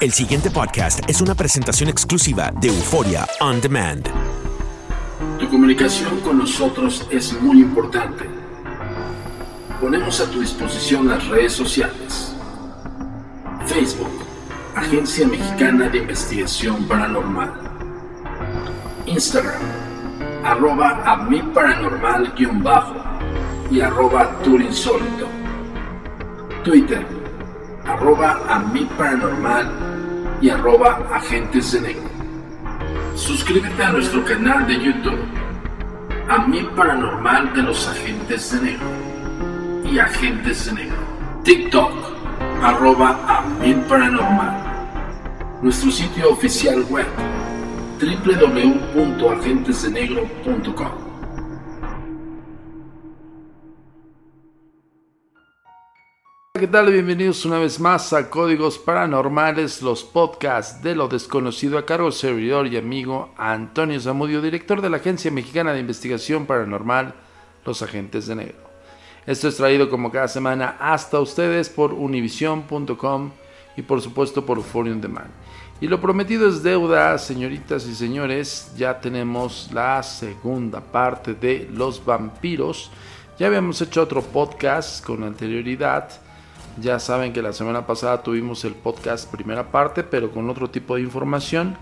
El siguiente podcast es una presentación exclusiva de Euforia On Demand. Tu comunicación con nosotros es muy importante. Ponemos a tu disposición las redes sociales. Facebook, Agencia Mexicana de Investigación Paranormal. Instagram, arroba y arroba turinsólito. Twitter, arroba a mi y arroba agentes de negro. Suscríbete a nuestro canal de YouTube, a mi paranormal de los agentes de negro y agentes de negro. TikTok, arroba a paranormal. Nuestro sitio oficial web, www.agentesdenegro.com. ¿Qué tal? Bienvenidos una vez más a Códigos Paranormales, los podcasts de lo desconocido a cargo del servidor y amigo Antonio Zamudio, director de la Agencia Mexicana de Investigación Paranormal, Los Agentes de Negro. Esto es traído como cada semana hasta ustedes por univision.com y por supuesto por On Demand. Y lo prometido es deuda, señoritas y señores, ya tenemos la segunda parte de Los Vampiros. Ya habíamos hecho otro podcast con anterioridad ya saben que la semana pasada tuvimos el podcast primera parte, pero con otro tipo de información.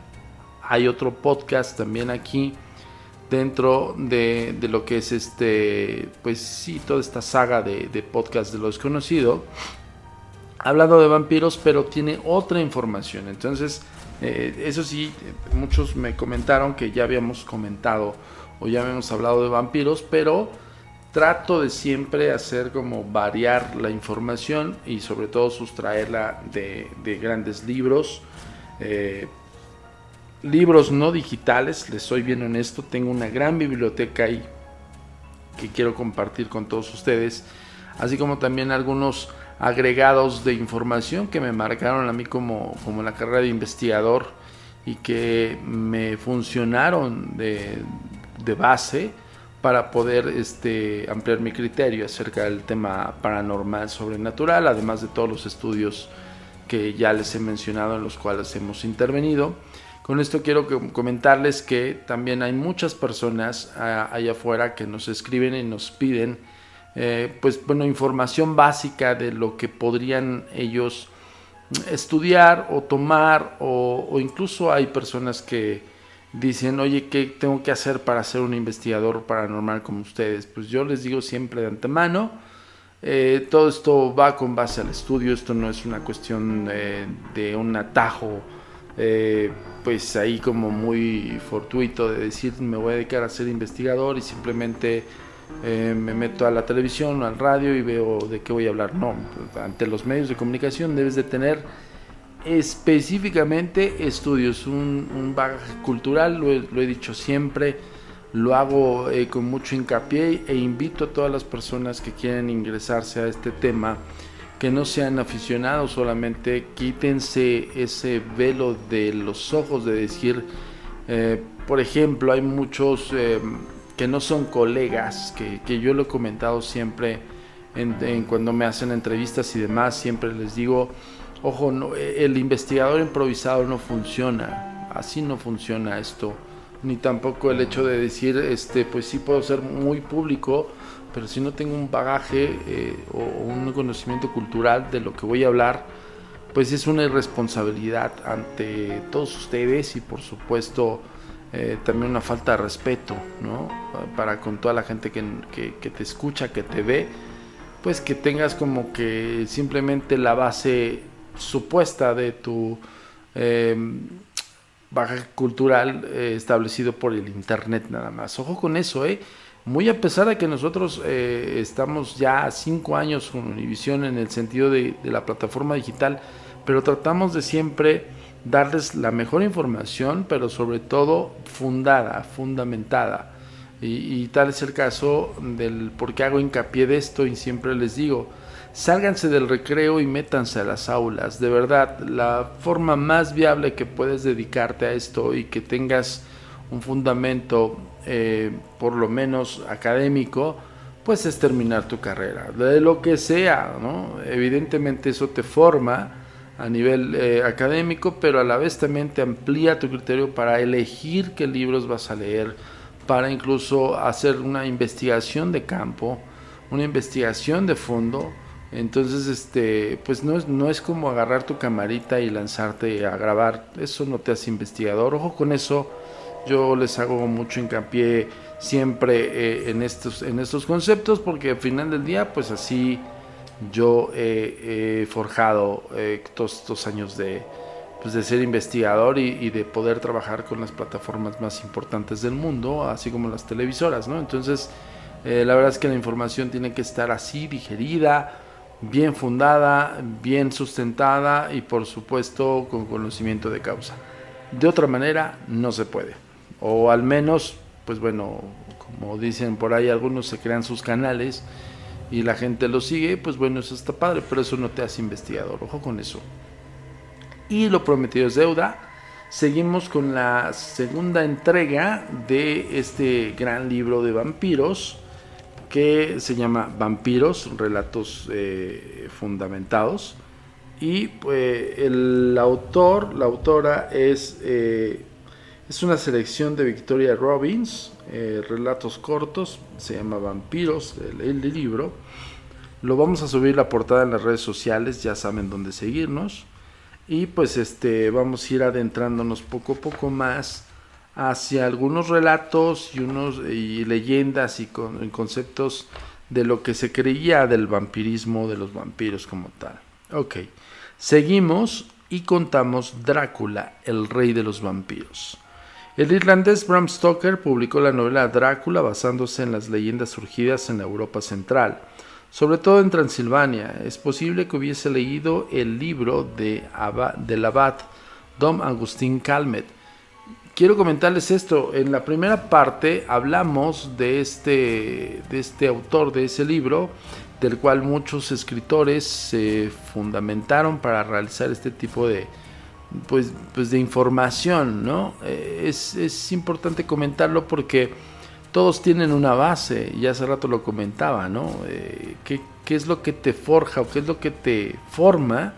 Hay otro podcast también aquí dentro de, lo que es este, pues sí, toda esta saga de, podcast de lo desconocido. Hablando de vampiros, pero tiene otra información. Entonces, eh, eso sí, muchos me comentaron que ya habíamos comentado o ya habíamos hablado de vampiros, pero trato de siempre hacer como variar la información y sobre todo sustraerla de, grandes libros. Eh, libros no digitales, les soy bien honesto, tengo una gran biblioteca ahí que quiero compartir con todos ustedes, así como también algunos agregados de información que me marcaron a mí como, como la carrera de investigador y que me funcionaron de, de base para poder este, ampliar mi criterio acerca del tema paranormal sobrenatural, además de todos los estudios que ya les he mencionado en los cuales hemos intervenido. Con esto quiero comentarles que también hay muchas personas ah, allá afuera que nos escriben y nos piden eh, pues bueno información básica de lo que podrían ellos estudiar o tomar o incluso hay personas que dicen, oye, ¿qué tengo que hacer para ser un investigador paranormal como ustedes? Pues yo les digo siempre de antemano, eh, todo esto va con base al estudio, esto no es una cuestión eh, de un atajo, eh, pues ahí como muy fortuito de decir me voy a dedicar a ser investigador y simplemente me meto a la televisión o al radio y veo de qué voy a hablar. No, ante los medios de comunicación debes de tener específicamente estudios, un, bagaje cultural, lo he, dicho siempre, lo hago eh, con mucho hincapié e invito a todas las personas que quieren ingresarse a este tema, que no sean aficionados solamente, quítense ese velo de los ojos de decir, eh, por ejemplo, hay muchos eh, que no son colegas, que, yo lo he comentado siempre en, cuando me hacen entrevistas y demás, siempre les digo, Ojo, el investigador improvisado no funciona, así no funciona esto, ni tampoco el hecho de decir, este, pues sí puedo ser muy público, pero si no tengo un bagaje eh, o un conocimiento cultural de lo que voy a hablar, pues es una irresponsabilidad ante todos ustedes y por supuesto eh, también una falta de respeto, ¿no? Para con toda la gente que, que te escucha, que te ve, pues que tengas como que simplemente la base supuesta de tu eh, baja cultural eh, establecido por el Internet nada más. Ojo con eso, ¿eh? Muy a pesar de que nosotros eh, estamos ya cinco años con Univision en el sentido de, la plataforma digital, pero tratamos de siempre darles la mejor información, pero sobre todo fundada, fundamentada. Y, y, tal es el caso del por qué hago hincapié de esto y siempre les digo, Sálganse del recreo y métanse a las aulas. De verdad, la forma más viable que puedes dedicarte a esto y que tengas un fundamento, eh, por lo menos académico, pues es terminar tu carrera, de lo que sea, ¿no? Evidentemente eso te forma, a nivel eh, académico, pero a la vez también te amplía tu criterio para elegir qué libros vas a leer, para incluso hacer una investigación de campo, una investigación de fondo. Entonces, este, pues no es, no es como agarrar tu camarita y lanzarte a grabar. Eso no te hace investigador. Ojo con eso. Yo les hago mucho hincapié siempre eh, en, estos, en estos conceptos porque al final del día, pues así yo he, forjado eh, todos estos años de, pues de ser investigador y, de poder trabajar con las plataformas más importantes del mundo, así como las televisoras. Entonces, eh, la verdad es que la información tiene que estar así, digerida, bien fundada, bien sustentada y por supuesto con conocimiento de causa. De otra manera, no se puede. O al menos, pues bueno, como dicen por ahí, algunos se crean sus canales y la gente lo sigue, pues bueno, eso está padre, pero eso no te hace investigador, ojo con eso. Y lo prometido es deuda. Seguimos con la segunda entrega de este gran libro de vampiros que se llama Vampiros, relatos eh, fundamentados. Y pues, el autor, la autora es, eh, es una selección de Victoria Robbins, eh, relatos cortos, se llama Vampiros, el, libro. Lo vamos a subir la portada en las redes sociales, ya saben dónde seguirnos. Y pues este vamos a ir adentrándonos poco a poco más hacia algunos relatos y unos y leyendas y con, conceptos de lo que se creía del vampirismo de los vampiros como tal. Ok, seguimos y contamos Drácula, el rey de los vampiros. El irlandés Bram Stoker publicó la novela Drácula basándose en las leyendas surgidas en la Europa central, sobre todo en Transilvania. Es posible que hubiese leído el libro de del abad Dom Agustín Calmet. Quiero comentarles esto, en la primera parte hablamos de este, de este autor de ese libro, del cual muchos escritores se fundamentaron para realizar este tipo de, pues, pues de información, ¿no? Eh, es, es, importante comentarlo porque todos tienen una base, y hace rato lo comentaba, ¿no? Eh, ¿qué, ¿qué, es lo que te forja o qué es lo que te forma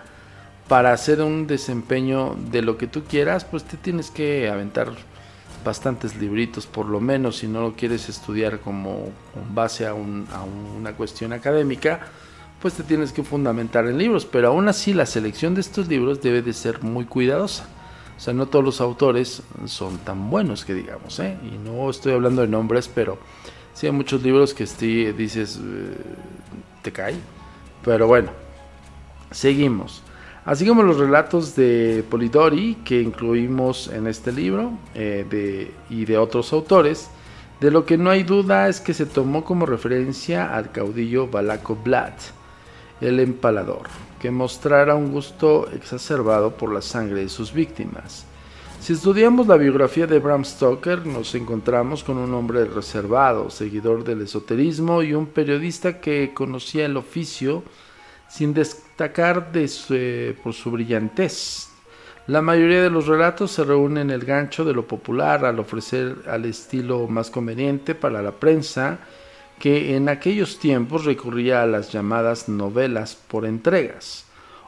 para hacer un desempeño de lo que tú quieras? Pues te tienes que aventar bastantes libritos, por lo menos, si no lo quieres estudiar como con base a, un, a una cuestión académica pues te tienes que fundamentar en libros, pero aún así la selección de estos libros debe de ser muy cuidadosa. O sea, no todos los autores son tan buenos que digamos, ¿eh? Y no estoy hablando de nombres, pero sí hay muchos libros que sí dices, eh, te cae. Pero bueno, seguimos. Así como los relatos de Polidori que incluimos en este libro eh, y de otros autores, de lo que no hay duda es que se tomó como referencia al caudillo Balaco Blatt el empalador, que mostrara un gusto exacerbado por la sangre de sus víctimas. Si estudiamos la biografía de Bram Stoker, nos encontramos con un hombre reservado, seguidor del esoterismo y un periodista que conocía el oficio sin destacar de por su brillantez. La mayoría de los relatos se reúnen en el gancho de lo popular al ofrecer al estilo más conveniente para la prensa que en aquellos tiempos recurría a las llamadas novelas por entregas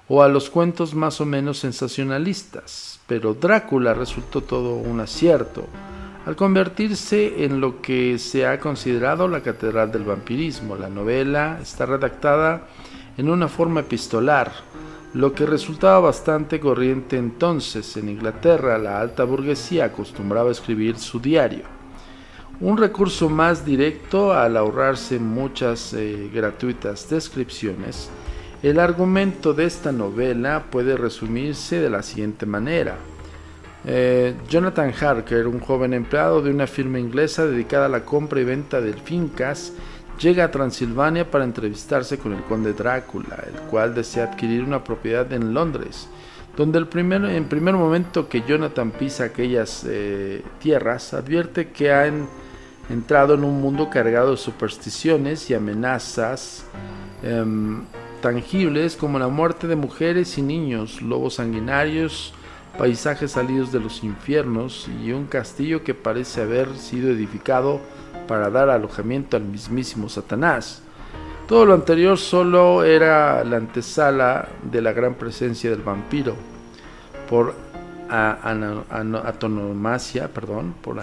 o a los cuentos más o menos sensacionalistas, pero Drácula resultó todo un acierto al convertirse en lo que se ha considerado la catedral del vampirismo. La novela está redactada en una forma epistolar, lo que resultaba bastante corriente entonces. En Inglaterra la alta burguesía acostumbraba a escribir su diario un recurso más directo al ahorrarse muchas eh, gratuitas descripciones, el argumento de esta novela puede resumirse de la siguiente manera. Eh, Jonathan Harker, un joven empleado de una firma inglesa dedicada a la compra y venta de fincas, llega a Transilvania para entrevistarse con el conde Drácula, el cual desea adquirir una propiedad en Londres, donde el primer, en primer momento que Jonathan pisa aquellas eh, tierras, advierte que han entrado en un mundo cargado de supersticiones y amenazas em, tangibles como la muerte de mujeres y niños, lobos sanguinarios, paisajes salidos de los infiernos y un castillo que parece haber sido edificado para dar alojamiento al mismísimo Satanás. Todo lo anterior solo era la antesala de la gran presencia del vampiro. Por anatonomasia, perdón, por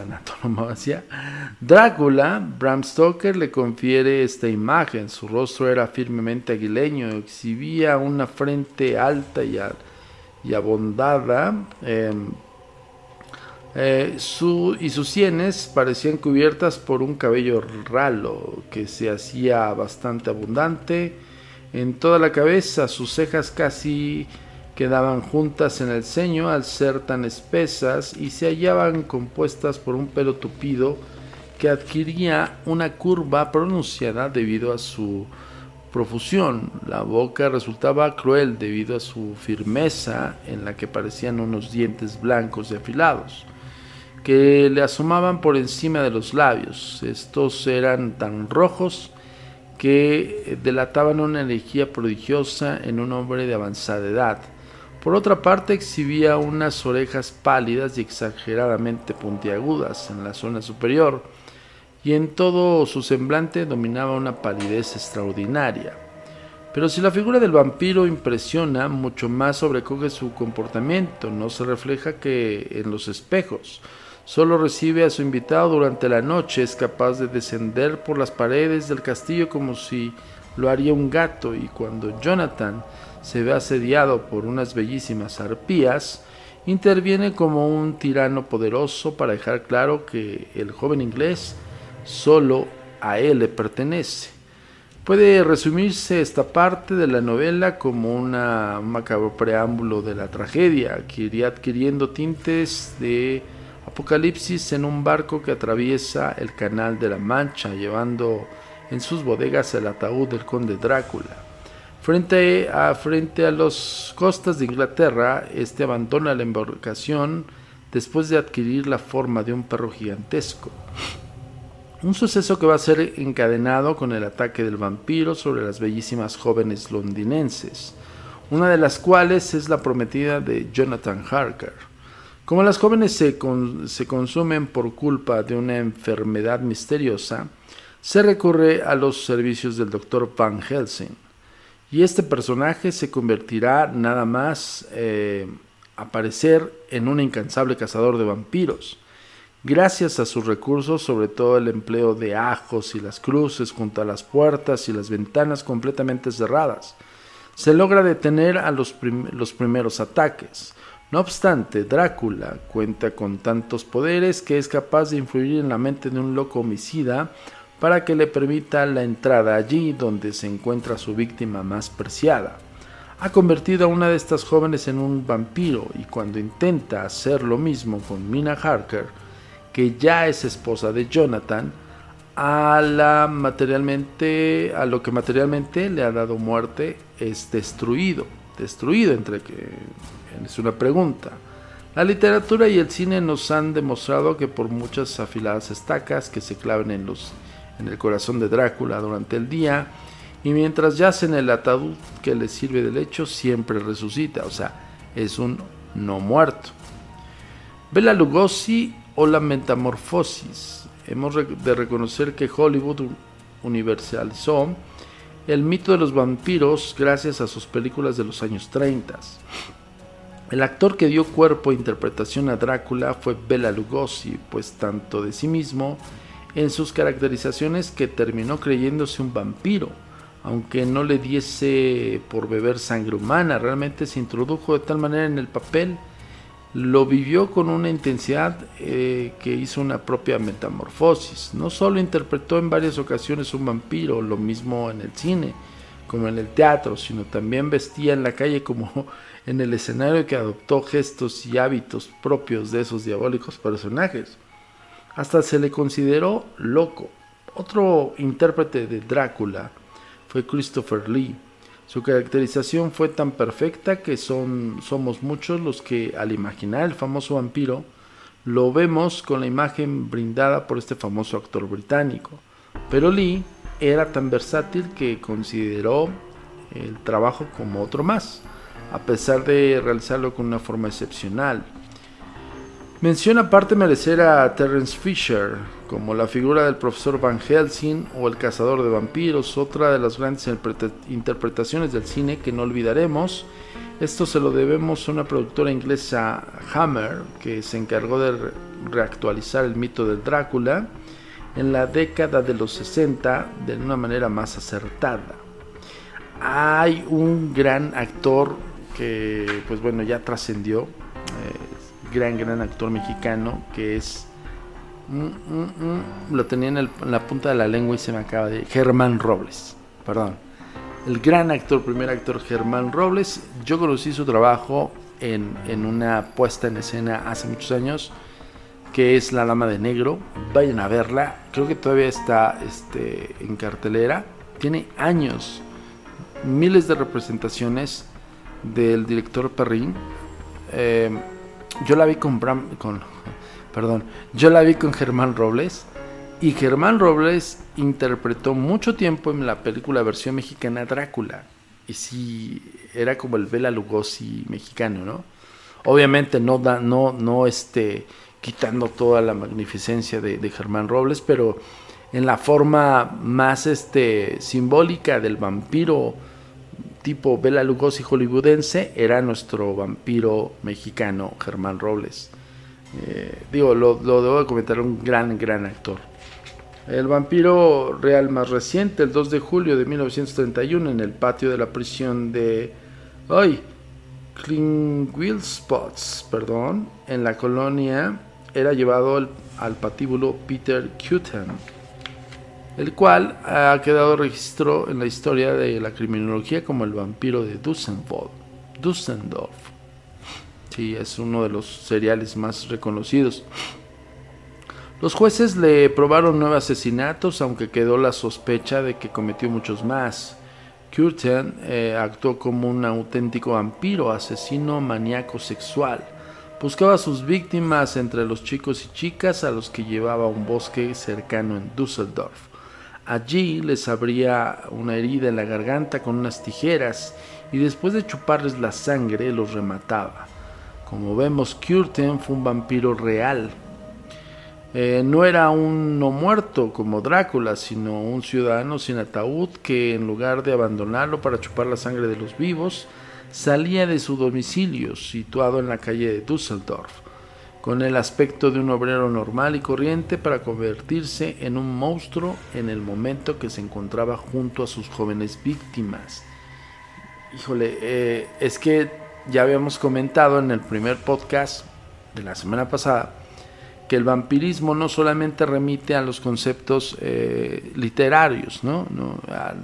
Drácula, Bram Stoker le confiere esta imagen. Su rostro era firmemente aguileño, exhibía una frente alta y, abondada. Em, eh, y sus sienes parecían cubiertas por un cabello ralo que se hacía bastante abundante en toda la cabeza, sus cejas casi quedaban juntas en el ceño al ser tan espesas y se hallaban compuestas por un pelo tupido que adquiría una curva pronunciada debido a su profusión. La boca resultaba cruel debido a su firmeza en la que parecían unos dientes blancos y afilados que le asomaban por encima de los labios. Estos eran tan rojos que delataban una energía prodigiosa en un hombre de avanzada edad. Por otra parte, exhibía unas orejas pálidas y exageradamente puntiagudas en la zona superior, y en todo su semblante dominaba una palidez extraordinaria. Pero si la figura del vampiro impresiona, mucho más sobrecoge su comportamiento, no se refleja que en los espejos. Solo recibe a su invitado durante la noche, es capaz de descender por las paredes del castillo como si lo haría un gato, y cuando Jonathan se ve asediado por unas bellísimas arpías, interviene como un tirano poderoso para dejar claro que el joven inglés solo a él le pertenece. Puede resumirse esta parte de la novela como una, un macabro preámbulo de la tragedia, que iría adquiriendo tintes de apocalipsis en un barco que atraviesa el canal de la Mancha, llevando en sus bodegas el ataúd del conde Drácula. Frente a, frente a las costas de Inglaterra, este abandona la embarcación después de adquirir la forma de un perro gigantesco. Un suceso que va a ser encadenado con el ataque del vampiro sobre las bellísimas jóvenes londinenses, una de las cuales es la prometida de Jonathan Harker. Como las jóvenes se, consumen por culpa de una enfermedad misteriosa, se recurre a los servicios del doctor Van Helsing y este personaje se convertirá nada más eh, aparecer en un incansable cazador de vampiros. Gracias a sus recursos, sobre todo el empleo de ajos y las cruces junto a las puertas y las ventanas completamente cerradas, se logra detener a los primeros ataques. No obstante, Drácula cuenta con tantos poderes que es capaz de influir en la mente de un loco homicida para que le permita la entrada allí donde se encuentra su víctima más preciada. Ha convertido a una de estas jóvenes en un vampiro y cuando intenta hacer lo mismo con Mina Harker, que ya es esposa de Jonathan, a, la materialmente, a lo que materialmente le ha dado muerte es destruido. Destruido entre que es una pregunta. La literatura y el cine nos han demostrado que por muchas afiladas estacas que se claven en los en el corazón de Drácula durante el día y mientras yace en el ataúd que le sirve de lecho siempre resucita, o sea, es un no muerto. Bela Lugosi o la metamorfosis. Hemos de reconocer que Hollywood universalizó el mito de los vampiros gracias a sus películas de los años 30. El actor que dio cuerpo e interpretación a Drácula fue Bela Lugosi, pues tanto de sí mismo en sus caracterizaciones que terminó creyéndose un vampiro, aunque no le diese por beber sangre humana, realmente se introdujo de tal manera en el papel, lo vivió con una intensidad eh, que hizo una propia metamorfosis. No solo interpretó en varias ocasiones un vampiro, lo mismo en el cine como en el teatro, sino también vestía en la calle como en el escenario que adoptó gestos y hábitos propios de esos diabólicos personajes. Hasta se le consideró loco. Otro intérprete de Drácula fue Christopher Lee. Su caracterización fue tan perfecta que son, somos muchos los que al imaginar el famoso vampiro lo vemos con la imagen brindada por este famoso actor británico. Pero Lee era tan versátil que consideró el trabajo como otro más, a pesar de realizarlo con una forma excepcional. Mención aparte merecer a Terence Fisher, como la figura del profesor Van Helsing o el cazador de vampiros, otra de las grandes interpretaciones del cine que no olvidaremos. Esto se lo debemos a una productora inglesa Hammer, que se encargó de reactualizar el mito del Drácula en la década de los 60 de una manera más acertada. Hay un gran actor que, pues bueno, ya trascendió. Eh, gran, gran actor mexicano que es... Mm, mm, mm, lo tenía en, la punta de la lengua y se me acaba de... Germán Robles, perdón. El gran actor, primer actor Germán Robles. Yo conocí su trabajo en, en una puesta en escena hace muchos años que es La Dama de Negro. Vayan a verla. Creo que todavía está este, en cartelera. Tiene años, miles de representaciones del director Perrin. Eh, yo la vi con, con perdón, yo la vi con Germán Robles y Germán Robles interpretó mucho tiempo en la película versión mexicana Drácula y sí era como el Bela Lugosi mexicano, ¿no? Obviamente no da, no, no este, quitando toda la magnificencia de, de Germán Robles, pero en la forma más este, simbólica del vampiro tipo Bela Lugosi hollywoodense era nuestro vampiro mexicano Germán Robles. Eh, digo, lo, debo de comentar, un gran, gran actor. El vampiro real más reciente, el 2 de julio de 1931, en el patio de la prisión de... ¡Ay! Perdón, en la colonia, era llevado al patíbulo Peter Cuten el cual ha quedado registro en la historia de la criminología como el vampiro de Dusseldorf. Dusseldorf. Sí, es uno de los seriales más reconocidos. Los jueces le probaron nueve asesinatos, aunque quedó la sospecha de que cometió muchos más. Curtin eh, actuó como un auténtico vampiro, asesino maníaco sexual. Buscaba a sus víctimas entre los chicos y chicas a los que llevaba a un bosque cercano en Düsseldorf. Allí les abría una herida en la garganta con unas tijeras y después de chuparles la sangre los remataba. Como vemos, Curtin fue un vampiro real. Eh, no era un no muerto como Drácula, sino un ciudadano sin ataúd que en lugar de abandonarlo para chupar la sangre de los vivos, salía de su domicilio situado en la calle de Düsseldorf con el aspecto de un obrero normal y corriente para convertirse en un monstruo en el momento que se encontraba junto a sus jóvenes víctimas. Híjole, eh, es que ya habíamos comentado en el primer podcast de la semana pasada que el vampirismo no solamente remite a los conceptos eh, literarios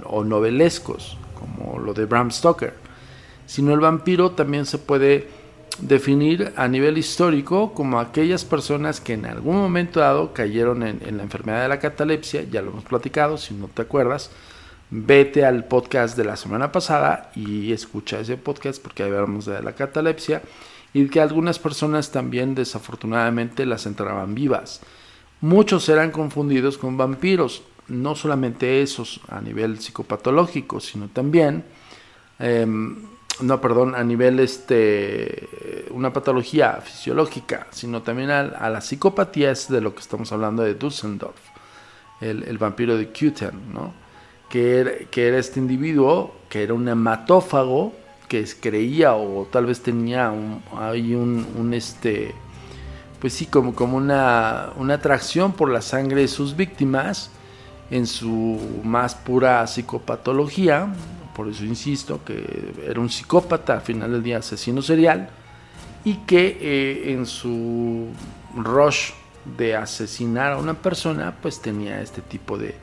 o novelescos, como lo de Bram Stoker, sino el vampiro también se puede definir a nivel histórico como aquellas personas que en algún momento dado cayeron en, la enfermedad de la catalepsia, ya lo hemos platicado, si no te acuerdas, vete al podcast de la semana pasada y escucha ese podcast porque ahí hablamos de la catalepsia y que algunas personas también desafortunadamente las entraban vivas. Muchos eran confundidos con vampiros, no solamente esos a nivel psicopatológico, sino también... Em, no, perdón, a nivel este, una patología fisiológica, sino también a, la psicopatía es de lo que estamos hablando de Dusseldorf, el, vampiro de Cuten, ¿no? Que era, que era, este individuo que era un hematófago que creía o tal vez tenía un, ahí un, este, pues sí, como, como una, una atracción por la sangre de sus víctimas en su más pura psicopatología, por eso insisto que era un psicópata, al final del día asesino serial, y que eh, en su rush de asesinar a una persona, pues tenía este tipo de,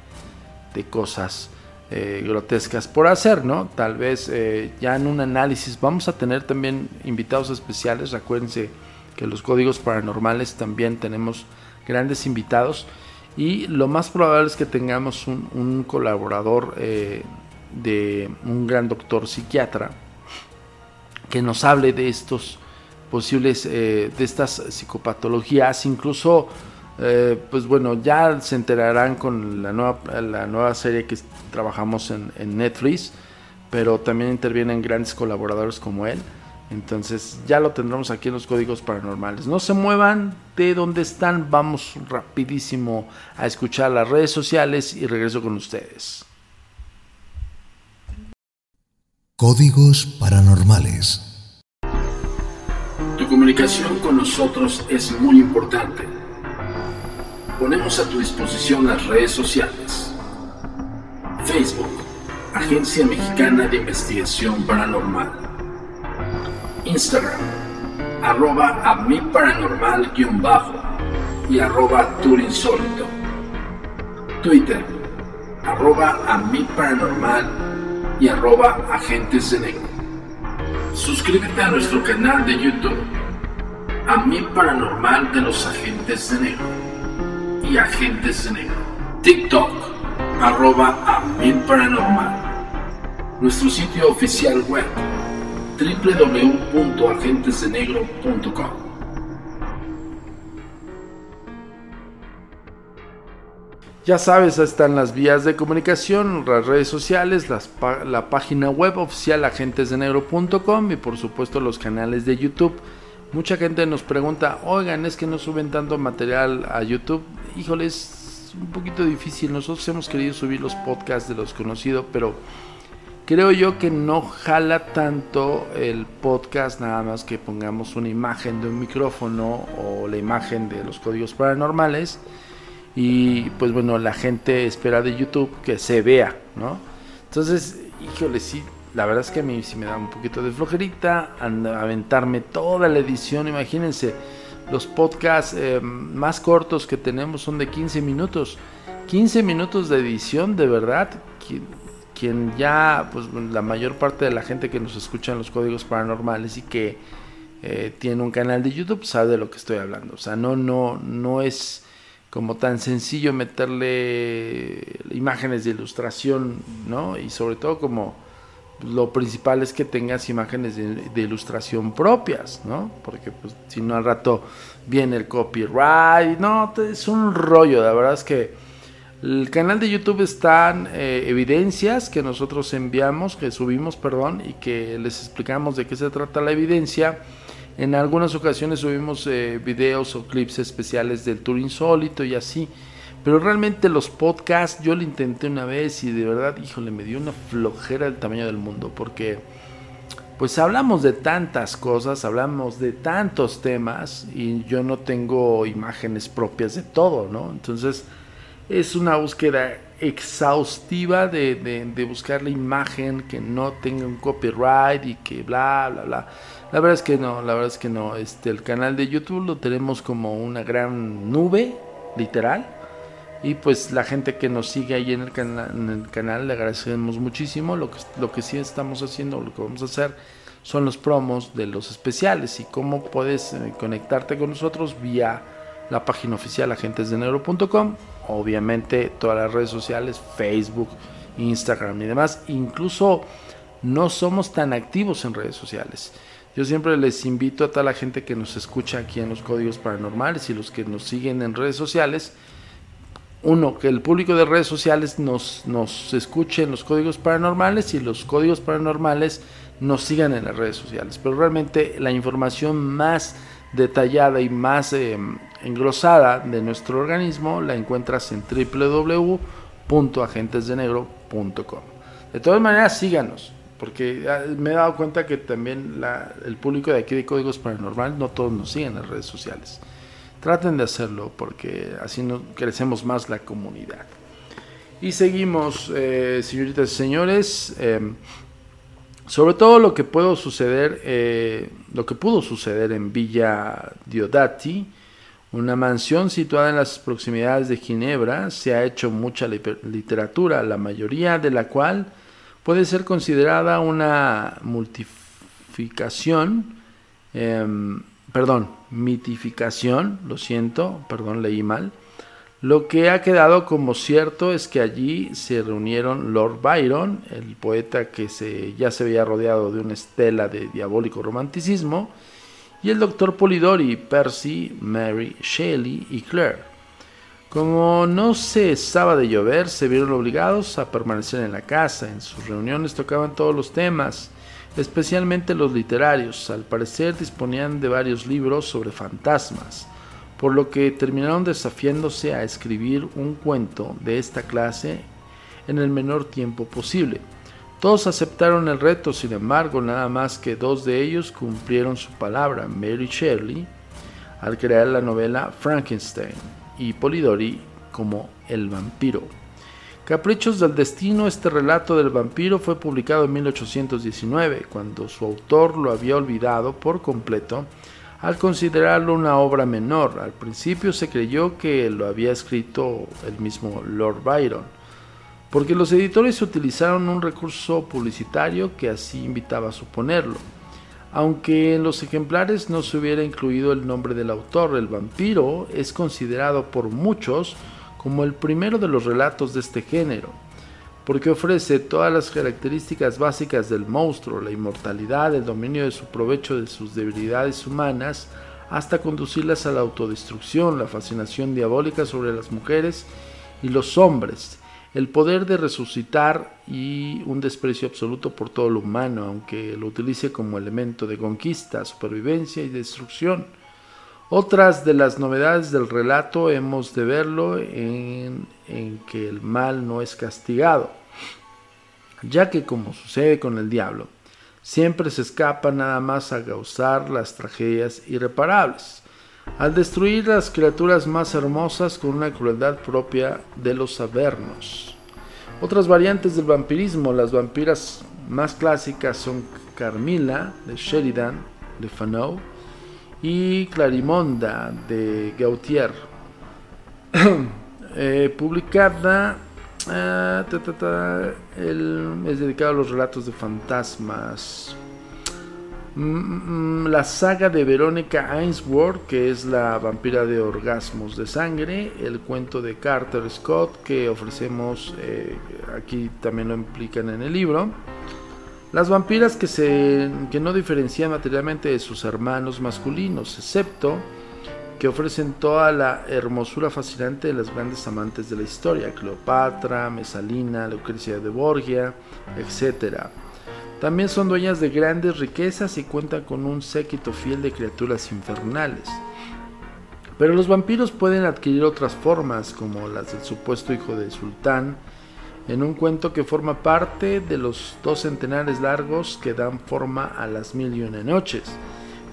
cosas eh, grotescas por hacer, ¿no? Tal vez eh, ya en un análisis vamos a tener también invitados especiales, acuérdense que los códigos paranormales también tenemos grandes invitados y lo más probable es que tengamos un, colaborador de un gran doctor psiquiatra que nos hable de estos posibles, eh, de estas psicopatologías, incluso, eh, pues bueno, ya se enterarán con la nueva, la nueva serie que trabajamos en, Netflix, pero también intervienen grandes colaboradores como él. Entonces ya lo tendremos aquí en los códigos paranormales. No se muevan de donde están. Vamos rapidísimo a escuchar las redes sociales y regreso con ustedes. Códigos paranormales. Tu comunicación con nosotros es muy importante. Ponemos a tu disposición las redes sociales. Facebook, Agencia Mexicana de Investigación Paranormal. Instagram, arroba a mi paranormal guion bajo y arroba turinsólito. Twitter, arroba a mi paranormal y arroba agentes de negro. Suscríbete a nuestro canal de YouTube, a mi paranormal de los agentes de negro y agentes de negro. TikTok, arroba a paranormal. Nuestro sitio oficial web, www.agentesdenegro.com. Ya sabes, están las vías de comunicación, las redes sociales, las la página web oficial agentesdenegro.com y por supuesto los canales de YouTube. Mucha gente nos pregunta, oigan, es que no suben tanto material a YouTube. Híjole, es un poquito difícil. Nosotros hemos querido subir los podcasts de los conocidos, pero creo yo que no jala tanto el podcast nada más que pongamos una imagen de un micrófono o la imagen de los códigos paranormales y pues bueno la gente espera de YouTube que se vea no entonces híjole sí la verdad es que a mí sí me da un poquito de flojerita aventarme toda la edición imagínense los podcasts eh, más cortos que tenemos son de 15 minutos. 15 minutos de edición de verdad quien, quien ya pues la mayor parte de la gente que nos escucha en los códigos paranormales y que eh, tiene un canal de YouTube sabe de lo que estoy hablando. O sea no no no es como tan sencillo meterle imágenes de ilustración, ¿no? Y sobre todo como lo principal es que tengas imágenes de, ilustración propias, ¿no? Porque pues si no al rato viene el copyright, no, es un rollo, la verdad es que el canal de YouTube están eh, evidencias que nosotros enviamos, que subimos, perdón, y que les explicamos de qué se trata la evidencia. En algunas ocasiones subimos eh, videos o clips especiales del tour insólito y así. Pero realmente los podcasts yo lo intenté una vez y de verdad, híjole, me dio una flojera del tamaño del mundo porque pues hablamos de tantas cosas, hablamos de tantos temas y yo no tengo imágenes propias de todo, ¿no? Entonces es una búsqueda exhaustiva de, de, de buscar la imagen que no tenga un copyright y que bla, bla, bla. La verdad es que no, la verdad es que no. Este, el canal de YouTube lo tenemos como una gran nube, literal. Y pues la gente que nos sigue ahí en el, canal le agradecemos muchísimo. Lo que, lo que sí estamos haciendo, lo que vamos a hacer son los promos de los especiales y cómo puedes eh, conectarte con nosotros vía la página oficial agentesdenegro.com, obviamente todas las redes sociales, Facebook, Instagram y demás. Incluso no somos tan activos en redes sociales. Yo siempre les invito a toda la gente que nos escucha aquí en los códigos paranormales y los que nos siguen en redes sociales uno, que el público de redes sociales nos, nos escuche en los códigos paranormales y los códigos paranormales nos sigan en las redes sociales. Pero realmente la información más detallada y más eh, engrosada de nuestro organismo la encuentras en www.agentesdenegro.com. De todas maneras, síganos, porque ah, me he dado cuenta que también el público de aquí de Códigos Paranormales no todos nos siguen en las redes sociales. Traten de hacerlo porque así crecemos más la comunidad. Y seguimos, eh, señoritas y señores. Eh, sobre todo lo que pudo suceder, eh, lo que pudo suceder en Villa Diodati, una mansión situada en las proximidades de Ginebra, se ha hecho mucha literatura, la mayoría de la cual puede ser considerada una multificación. Eh, perdón, mitificación, lo siento, perdón, leí mal. Lo que ha quedado como cierto es que allí se reunieron Lord Byron, el poeta que se, ya se había rodeado de una estela de diabólico romanticismo, y el doctor Polidori, Percy, Mary, Shelley y Claire. Como no cesaba de llover, se vieron obligados a permanecer en la casa. En sus reuniones tocaban todos los temas, especialmente los literarios. Al parecer disponían de varios libros sobre fantasmas, por lo que terminaron desafiándose a escribir un cuento de esta clase en el menor tiempo posible. Todos aceptaron el reto, sin embargo, nada más que dos de ellos cumplieron su palabra, Mary Shelley, al crear la novela Frankenstein, y Polidori como El vampiro. Caprichos del Destino, este relato del vampiro fue publicado en 1819, cuando su autor lo había olvidado por completo al considerarlo una obra menor. Al principio se creyó que lo había escrito el mismo Lord Byron porque los editores utilizaron un recurso publicitario que así invitaba a suponerlo. Aunque en los ejemplares no se hubiera incluido el nombre del autor, el vampiro es considerado por muchos como el primero de los relatos de este género, porque ofrece todas las características básicas del monstruo, la inmortalidad, el dominio de su provecho de sus debilidades humanas, hasta conducirlas a la autodestrucción, la fascinación diabólica sobre las mujeres y los hombres, el poder de resucitar y un desprecio absoluto por todo lo humano, aunque lo utilice como elemento de conquista, supervivencia y destrucción. Otras de las novedades del relato hemos de verlo en, que el mal no es castigado, ya que como sucede con el diablo, siempre se escapa nada más a causar las tragedias irreparables al destruir las criaturas más hermosas con una crueldad propia de los avernos. Otras variantes del vampirismo, las vampiras más clásicas son Carmila de Sheridan de Fano y Clarimonda de Gautier, eh, publicada ah, es dedicado a los relatos de fantasmas la saga de Verónica Ainsworth, que es la vampira de orgasmos de sangre, el cuento de Carter Scott, que ofrecemos eh, aquí también lo implican en el libro. Las vampiras que, se, que no diferencian materialmente de sus hermanos masculinos, excepto que ofrecen toda la hermosura fascinante de las grandes amantes de la historia, Cleopatra, Mesalina, Lucrecia de Borgia, etc. También son dueñas de grandes riquezas y cuentan con un séquito fiel de criaturas infernales. Pero los vampiros pueden adquirir otras formas, como las del supuesto hijo del sultán, en un cuento que forma parte de los dos centenares largos que dan forma a las mil y una noches.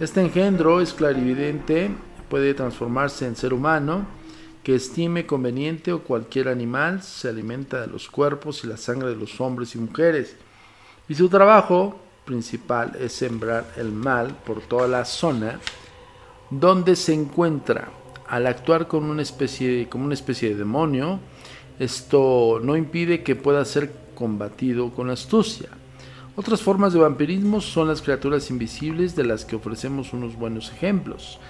Este engendro es clarividente, puede transformarse en ser humano, que estime conveniente o cualquier animal, se alimenta de los cuerpos y la sangre de los hombres y mujeres y su trabajo principal es sembrar el mal por toda la zona donde se encuentra. Al actuar como una especie, como una especie de demonio, esto no impide que pueda ser combatido con astucia. Otras formas de vampirismo son las criaturas invisibles de las que ofrecemos unos buenos ejemplos.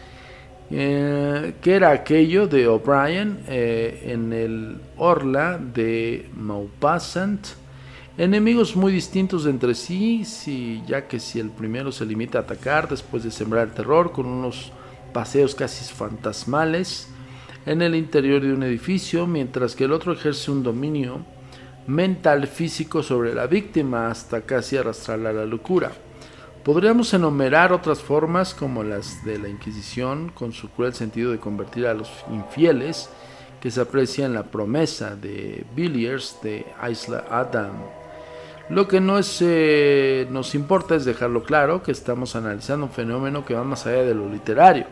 Eh, que era aquello de O'Brien eh, en el Orla de Maupassant Enemigos muy distintos entre sí, si, ya que si el primero se limita a atacar después de sembrar terror con unos paseos casi fantasmales en el interior de un edificio, mientras que el otro ejerce un dominio mental físico sobre la víctima hasta casi arrastrarla a la locura. Podríamos enumerar otras formas como las de la Inquisición, con su cruel sentido de convertir a los infieles, que se aprecia en la promesa de Villiers de Isla Adam. Lo que no eh, nos importa es dejarlo claro que estamos analizando un fenómeno que va más allá de lo literario.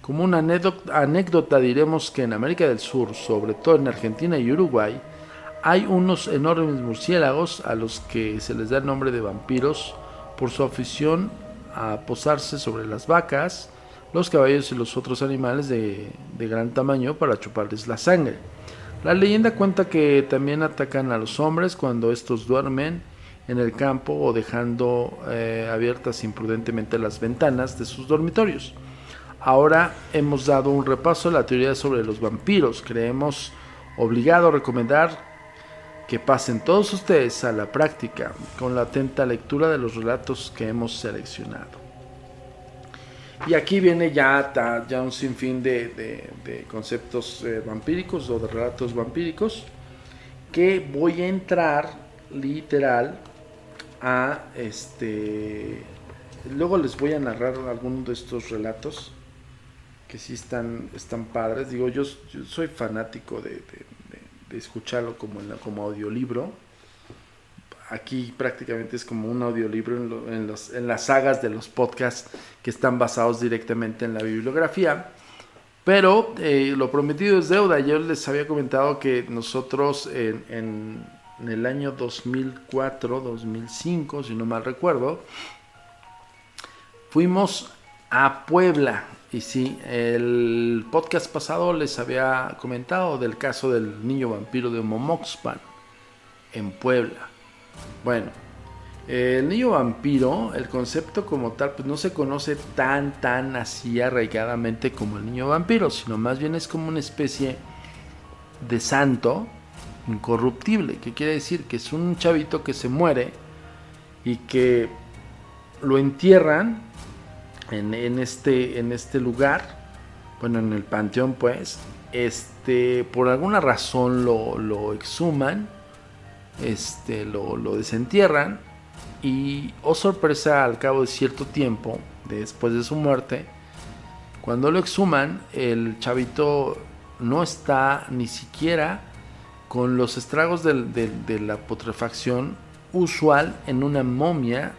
Como una anécdota, diremos que en América del Sur, sobre todo en Argentina y Uruguay, hay unos enormes murciélagos a los que se les da el nombre de vampiros por su afición a posarse sobre las vacas, los caballos y los otros animales de gran tamaño para chuparles la sangre. La leyenda cuenta que también atacan a los hombres cuando estos duermen en el campo o dejando eh, abiertas imprudentemente las ventanas de sus dormitorios. Ahora hemos dado un repaso a la teoría sobre los vampiros. Creemos obligado a recomendar que pasen todos ustedes a la práctica con la atenta lectura de los relatos que hemos seleccionado. Y aquí viene ya, ya un sinfín de, de, conceptos eh, vampíricos o de relatos vampíricos que voy a entrar literal a este. Luego les voy a narrar algunos de estos relatos que sí están, están padres. Digo, yo, soy fanático de, escucharlo como, como audiolibro. Aquí prácticamente es como un audiolibro en, en, las sagas de los podcasts que están basados directamente en la bibliografía. Pero eh, lo prometido es deuda. Yo les había comentado que nosotros en, en, el año 2004, 2005, si no mal recuerdo, fuimos a Puebla. Y sí, el podcast pasado les había comentado del caso del niño vampiro de Momoxpan en Puebla. Bueno, el niño vampiro, el concepto como tal, pues no se conoce tan, tan así arraigadamente como el niño vampiro, sino más bien es como una especie de santo incorruptible, que quiere decir que es un chavito que se muere y que lo entierran en, este, en este lugar, bueno, en el panteón pues, este, por alguna razón lo, lo exhuman, este, lo, lo desentierran y, oh sorpresa, al cabo de cierto tiempo, después de su muerte, cuando lo exhuman, el chavito no está ni siquiera con los estragos de, de, de, la putrefacción usual en una momia,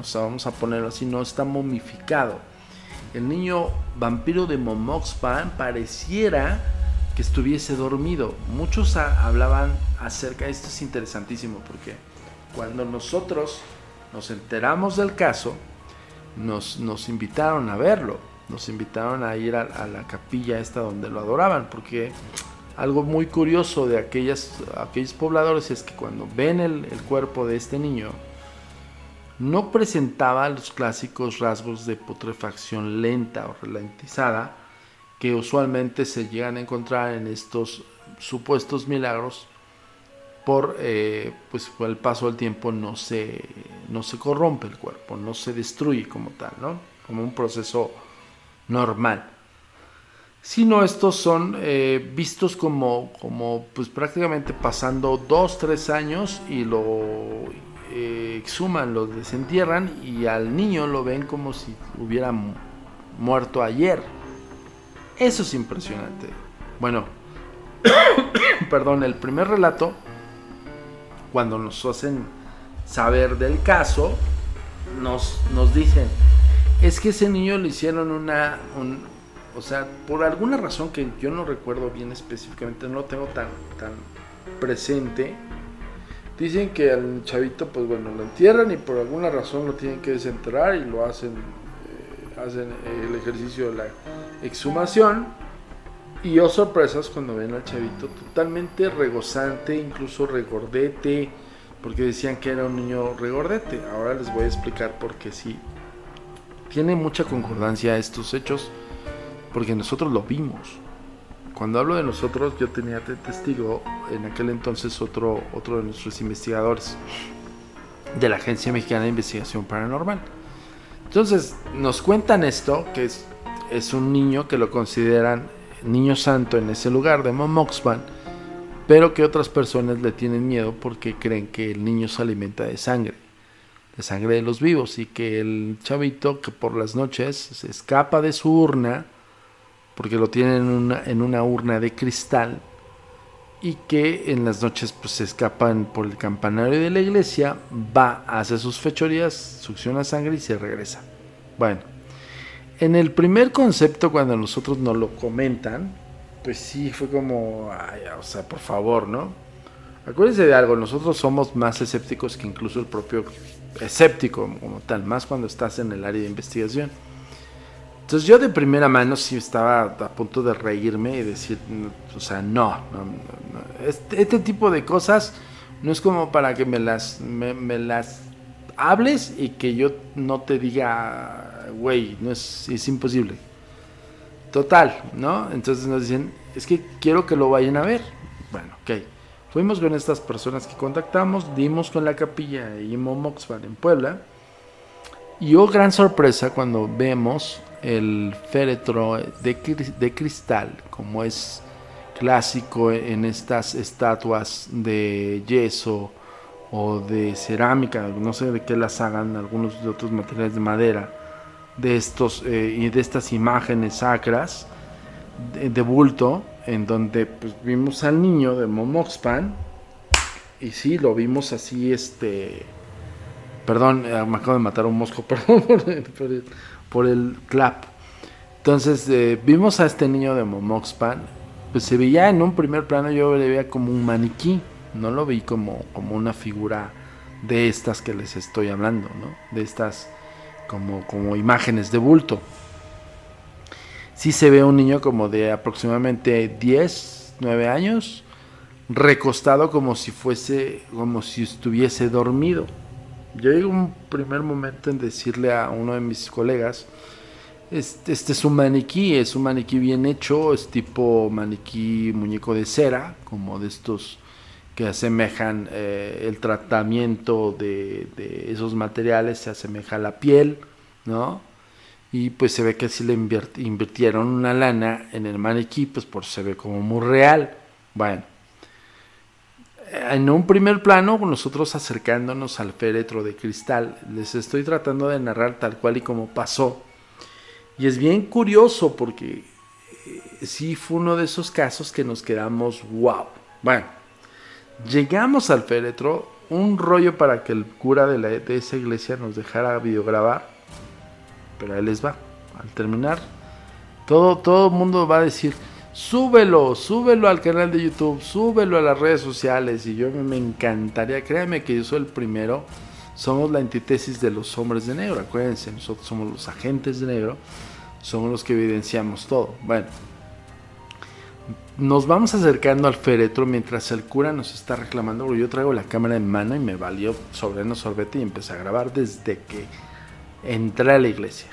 o sea, vamos a ponerlo así, no está momificado. El niño vampiro de Momoxpan pareciera que estuviese dormido. Muchos hablaban acerca, esto es interesantísimo porque cuando nosotros nos enteramos del caso, nos, nos invitaron a verlo, nos invitaron a ir a, a, la capilla esta donde lo adoraban, porque algo muy curioso de aquellas, aquellos pobladores es que cuando ven el, cuerpo de este niño, no presentaba los clásicos rasgos de putrefacción lenta o ralentizada que usualmente se llegan a encontrar en estos supuestos milagros por, eh, pues, el paso del tiempo no se, no se corrompe el cuerpo, no se destruye como tal, ¿no? como un proceso normal. Sino estos son eh, vistos como, como pues, prácticamente pasando dos, tres años y lo eh, exhuman, lo desentierran y al niño lo ven como si hubiera muerto ayer. Eso es impresionante. Bueno, perdón, el primer relato cuando nos hacen saber del caso, nos, nos dicen, es que ese niño le hicieron una, un, o sea, por alguna razón que yo no recuerdo bien específicamente, no lo tengo tan, tan presente, dicen que al chavito, pues bueno, lo entierran y por alguna razón lo tienen que desenterrar y lo hacen, eh, hacen el ejercicio de la exhumación y oh sorpresas cuando ven al chavito totalmente regozante, incluso regordete, porque decían que era un niño regordete. Ahora les voy a explicar por qué sí. Tiene mucha concordancia estos hechos, porque nosotros lo vimos. Cuando hablo de nosotros, yo tenía testigo en aquel entonces otro, otro de nuestros investigadores de la Agencia Mexicana de Investigación Paranormal. Entonces nos cuentan esto, que es, es un niño que lo consideran niño santo en ese lugar de Momoxpan, pero que otras personas le tienen miedo porque creen que el niño se alimenta de sangre, de sangre de los vivos, y que el chavito que por las noches se escapa de su urna, porque lo tienen en una, en una urna de cristal, y que en las noches pues, se escapan por el campanario de la iglesia, va, hace sus fechorías, succiona sangre y se regresa. Bueno, en el primer concepto, cuando nosotros nos lo comentan, pues sí, fue como, ay, o sea, por favor, ¿no? Acuérdense de algo, nosotros somos más escépticos que incluso el propio escéptico como tal, más cuando estás en el área de investigación. Entonces yo de primera mano sí estaba a punto de reírme y decir, o sea, no, no, no este, este, tipo de cosas no es como para que me las, me, las hables y que yo no te diga, güey, no es, es imposible. Total, ¿no? Entonces nos dicen, es que quiero que lo vayan a ver. Bueno, ok. Fuimos con estas personas que contactamos, dimos con la capilla y Momoxpan en Puebla. Y oh, gran sorpresa cuando vemos el féretro de, cristal, como es clásico en estas estatuas de yeso o de cerámica, no sé de qué las hagan, algunos de otros materiales de madera, de estos eh, y de estas imágenes sacras de, bulto, en donde pues, vimos al niño de Momoxpan y sí, lo vimos así, este, perdón, eh, me acabo de matar un mosco, perdón por el, clap. Entonces eh, vimos a este niño de Momoxpan, pues se veía en un primer plano, yo le veía como un maniquí no lo vi como, como una figura de estas que les estoy hablando, ¿no? De estas como, como imágenes de bulto. Sí se ve un niño como de aproximadamente 10, 9 años, recostado como si fuese, como si estuviese dormido. Yo llego un primer momento en decirle a uno de mis colegas, este, este, es un maniquí, es un maniquí bien hecho, es tipo maniquí muñeco de cera, como de estos que asemejan eh, el tratamiento de, esos materiales, se asemeja a la piel, ¿no? Y pues se ve que así le invirtieron una lana en el maniquí, pues por se ve como muy real. Bueno, en un primer plano, nosotros acercándonos al féretro de cristal, les estoy tratando de narrar tal cual y como pasó. Y es bien curioso porque eh, sí fue uno de esos casos que nos quedamos, wow. Bueno, Llegamos al féretro, un rollo para que el cura de, la, de esa iglesia nos dejara videograbar, pero ahí les va. Al terminar, todo, todo el mundo va a decir, súbelo, súbelo al canal de YouTube, súbelo a las redes sociales. Y yo me encantaría, créanme que yo soy el primero. Somos la antítesis de los hombres de negro, acuérdense, nosotros somos los agentes de negro, somos los que evidenciamos todo. Bueno, nos vamos acercando al féretro mientras el cura nos está reclamando, yo traigo la cámara en mano y me valió sobre el sorbete y empecé a grabar desde que entré a la iglesia.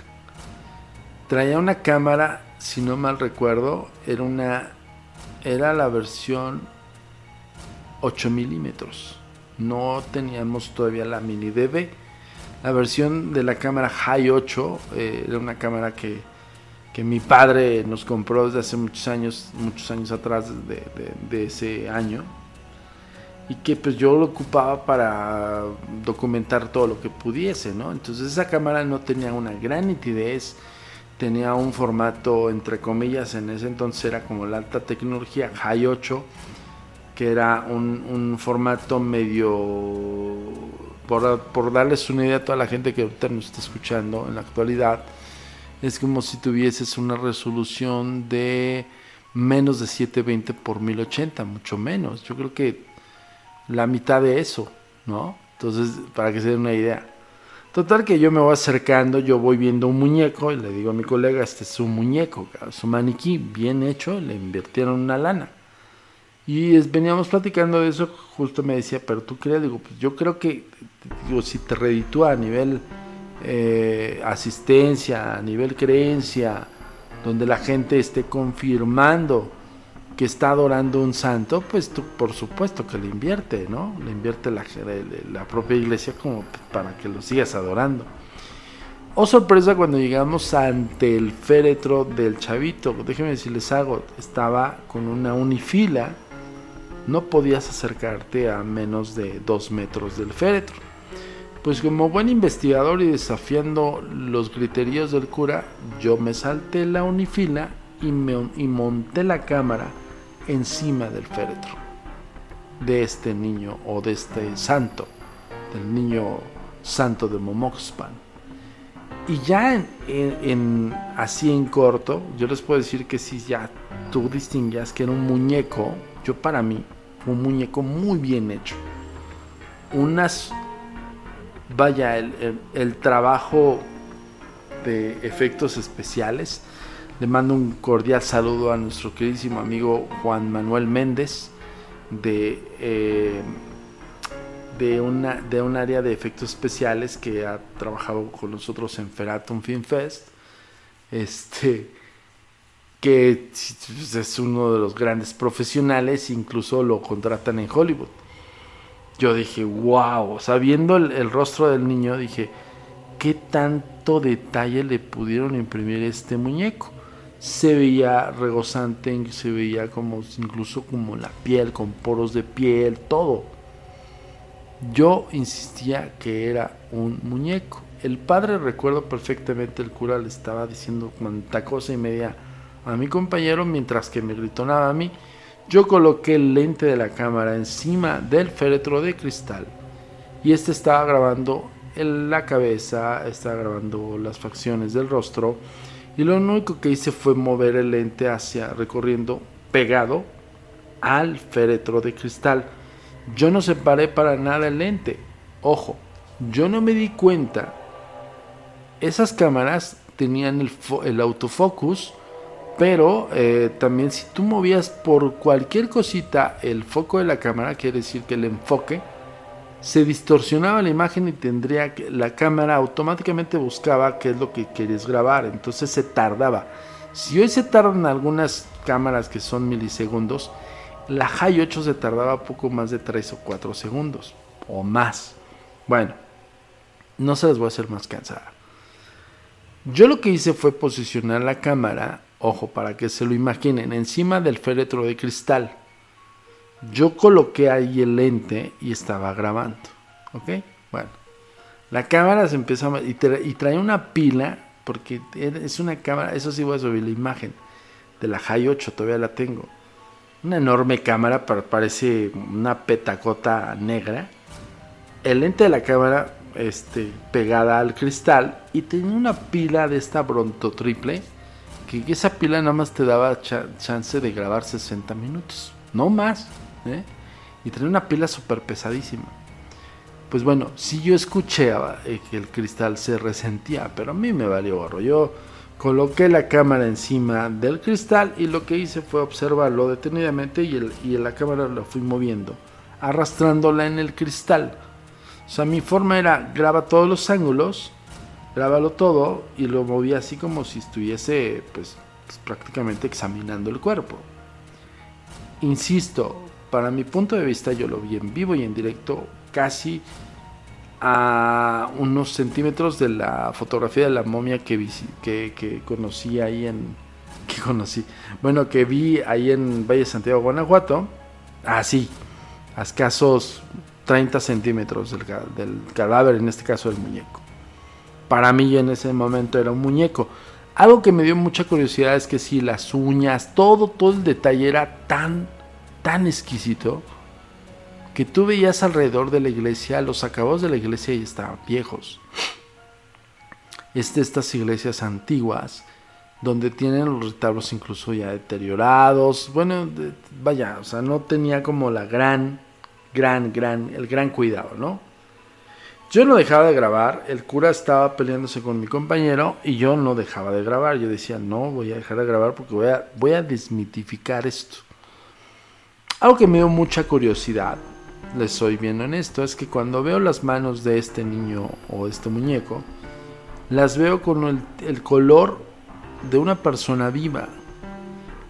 Traía una cámara, si no mal recuerdo, era una era la versión 8 milímetros. No teníamos todavía la mini DV. La versión de la cámara High 8 eh, era una cámara que que mi padre nos compró desde hace muchos años, muchos años atrás de, ese año, y que pues yo lo ocupaba para documentar todo lo que pudiese, ¿no? Entonces esa cámara no tenía una gran nitidez, tenía un formato entre comillas, en ese entonces era como la alta tecnología, High 8, que era un, formato medio, por, por darles una idea a toda la gente que ahorita nos está escuchando en la actualidad, es como si tuvieses una resolución de menos de 720 por 1080, mucho menos. Yo creo que la mitad de eso, ¿no? Entonces, para que se den una idea. Total que yo me voy acercando, yo voy viendo un muñeco y le digo a mi colega, este es un muñeco, su maniquí, bien hecho, le invirtieron una lana. Y veníamos platicando de eso, justo me decía, pero tú crees, digo, pues yo creo que, digo, si te reditúa a nivel eh, asistencia, a nivel creencia, donde la gente esté confirmando que está adorando un santo, pues tú, por supuesto que le invierte, ¿no? Le invierte la, la propia iglesia como para que lo sigas adorando. Oh sorpresa cuando llegamos ante el féretro del chavito, déjenme decirles algo, estaba con una unifila, no podías acercarte a menos de dos metros del féretro. Pues como buen investigador y desafiando los criterios del cura, yo me salté la unifila y, me, y monté la cámara encima del féretro de este niño o de este santo, del niño santo de Momoxpan. Y ya en, así en corto, yo les puedo decir que si ya tú distinguías que era un muñeco, yo para mí, un muñeco muy bien hecho. Unas vaya, el, trabajo de efectos especiales. Le mando un cordial saludo a nuestro queridísimo amigo Juan Manuel Méndez de, eh, de, una, de un área de efectos especiales que ha trabajado con nosotros en Feratum Film Fest. Este, que es uno de los grandes profesionales, incluso lo contratan en Hollywood yo dije, wow, sabiendo el, rostro del niño, dije, ¿qué tanto detalle le pudieron imprimir este muñeco? Se veía regozante, se veía como incluso como la piel, con poros de piel, todo. Yo insistía que era un muñeco. El padre, recuerdo perfectamente, el cura le estaba diciendo cuanta cosa y media a mi compañero mientras que me gritonaba a mí. Yo coloqué el lente de la cámara encima del féretro de cristal y este estaba grabando la cabeza, estaba grabando las facciones del rostro y lo único que hice fue mover el lente hacia recorriendo pegado al féretro de cristal. Yo no separé para nada el lente. Ojo, yo no me di cuenta. Esas cámaras tenían el, autofocus, pero eh, también si tú movías por cualquier cosita el foco de la cámara, quiere decir que el enfoque, se distorsionaba la imagen y tendría que la cámara automáticamente buscaba qué es lo que quieres grabar, entonces se tardaba. Si hoy se tardan algunas cámaras que son milisegundos, la High 8 se tardaba poco más de 3 o 4 segundos o más. Bueno, no se las voy a hacer más cansada. Yo lo que hice fue posicionar la cámara, ojo, para que se lo imaginen, encima del féretro de cristal. Yo coloqué ahí el lente y estaba grabando. ¿Ok? Bueno. La cámara se empezó a... Y, trae una pila, porque es una cámara, eso sí voy a subir la imagen, de la High 8, todavía la tengo una enorme cámara, parece una petacota negra. El lente de la cámara este, pegada al cristal y tenía una pila de esta Bronto triple que esa pila nada más te daba chance de grabar 60 minutos, no más. ¿Eh? Y tenía una pila súper pesadísima. Pues bueno, si yo escuché eh, que el cristal se resentía, pero a mí me valió gorro. Yo Coloqué la cámara encima del cristal y lo que hice fue observarlo detenidamente y, la cámara la fui moviendo, arrastrándola en el cristal. O sea, mi forma era graba todos los ángulos, grábalo todo y lo moví así como si estuviese pues, pues prácticamente examinando el cuerpo. Insisto, para mi punto de vista yo lo vi en vivo y en directo casi a unos centímetros de la fotografía de la momia que, que, que conocí ahí en... que conocí? Bueno, que vi ahí en Valle Santiago, Guanajuato. Así, a escasos 30 centímetros del, del cadáver, en este caso del muñeco. Para mí en ese momento era un muñeco. Algo que me dio mucha curiosidad es que si las uñas, todo, todo el detalle era tan, tan exquisito que tú veías alrededor de la iglesia, los acabados de la iglesia ya estaban viejos. Es de estas iglesias antiguas, donde tienen los retablos incluso ya deteriorados. Bueno, vaya, o sea, no tenía como la gran, gran, gran, el gran cuidado, ¿no? Yo no dejaba de grabar, el cura estaba peleándose con mi compañero y yo no dejaba de grabar. Yo decía, no, voy a dejar de grabar porque voy a, voy a desmitificar esto. Algo que me dio mucha curiosidad les soy bien honesto, es que cuando veo las manos de este niño o este muñeco, las veo con el, color de una persona viva.